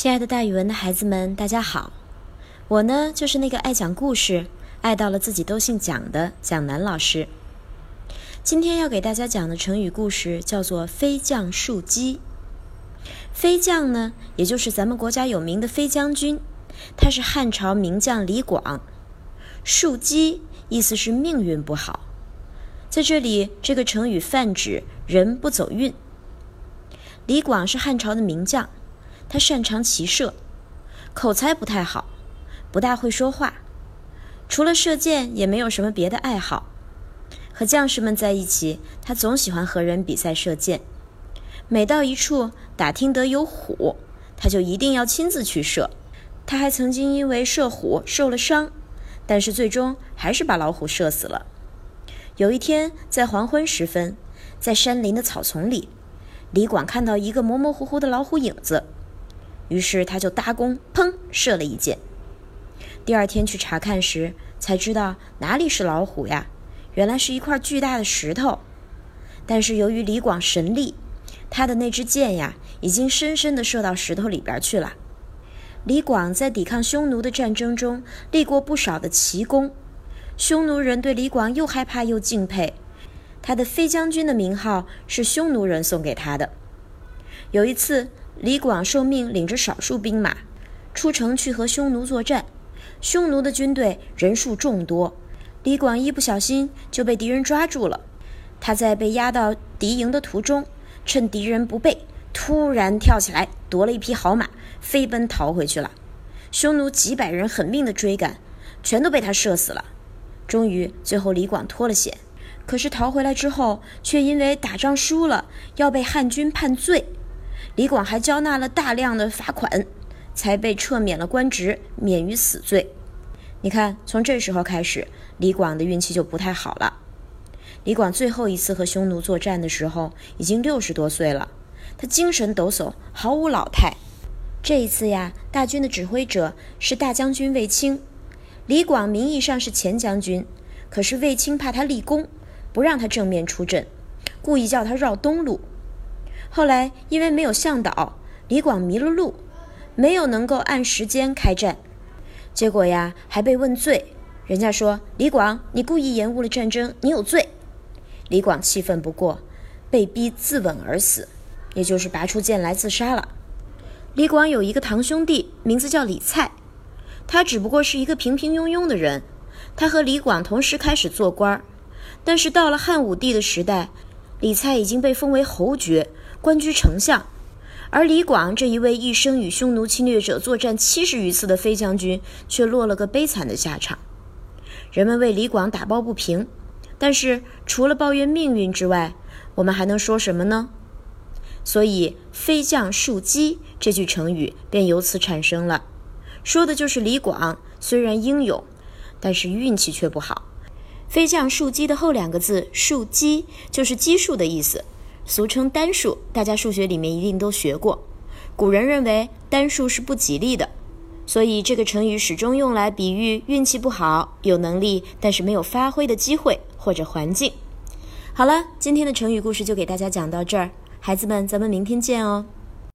亲爱的，大语文的孩子们，大家好！我呢，就是那个爱讲故事、爱到了自己都姓蒋的蒋楠老师。今天要给大家讲的成语故事叫做“飞将树鸡”。飞将呢，也就是咱们国家有名的飞将军，他是汉朝名将李广。树鸡意思是命运不好，在这里这个成语泛指人不走运。李广是汉朝的名将。他擅长骑射，口才不太好，不大会说话，除了射箭也没有什么别的爱好。和将士们在一起，他总喜欢和人比赛射箭。每到一处打听得有虎，他就一定要亲自去射。他还曾经因为射虎受了伤，但是最终还是把老虎射死了。有一天，在黄昏时分，在山林的草丛里，李广看到一个模模糊糊的老虎影子。于是他就搭弓，砰，射了一箭。第二天去查看时，才知道哪里是老虎呀？原来是一块巨大的石头。但是由于李广神力，他的那支箭呀，已经深深地射到石头里边去了。李广在抵抗匈奴的战争中立过不少的奇功，匈奴人对李广又害怕又敬佩。他的飞将军的名号是匈奴人送给他的。有一次。李广受命领着少数兵马出城去和匈奴作战，匈奴的军队人数众多，李广一不小心就被敌人抓住了。他在被押到敌营的途中，趁敌人不备，突然跳起来夺了一匹好马，飞奔逃回去了。匈奴几百人狠命的追赶，全都被他射死了。终于，最后李广脱了险，可是逃回来之后，却因为打仗输了，要被汉军判罪。李广还交纳了大量的罚款，才被撤免了官职，免于死罪。你看，从这时候开始，李广的运气就不太好了。李广最后一次和匈奴作战的时候，已经六十多岁了，他精神抖擞，毫无老态。这一次呀，大军的指挥者是大将军卫青。李广名义上是前将军，可是卫青怕他立功，不让他正面出阵，故意叫他绕东路。后来因为没有向导，李广迷了路，没有能够按时间开战，结果呀还被问罪。人家说李广你故意延误了战争，你有罪。李广气愤不过，被逼自刎而死，也就是拔出剑来自杀了。李广有一个堂兄弟，名字叫李蔡，他只不过是一个平平庸庸的人。他和李广同时开始做官儿，但是到了汉武帝的时代，李蔡已经被封为侯爵。官居丞相，而李广这一位一生与匈奴侵略者作战七十余次的飞将军，却落了个悲惨的下场。人们为李广打抱不平，但是除了抱怨命运之外，我们还能说什么呢？所以“飞将树鸡”这句成语便由此产生了，说的就是李广虽然英勇，但是运气却不好。“飞将树鸡”的后两个字“树鸡”就是基数的意思。俗称单数，大家数学里面一定都学过。古人认为单数是不吉利的，所以这个成语始终用来比喻运气不好、有能力但是没有发挥的机会或者环境。好了，今天的成语故事就给大家讲到这儿，孩子们，咱们明天见哦。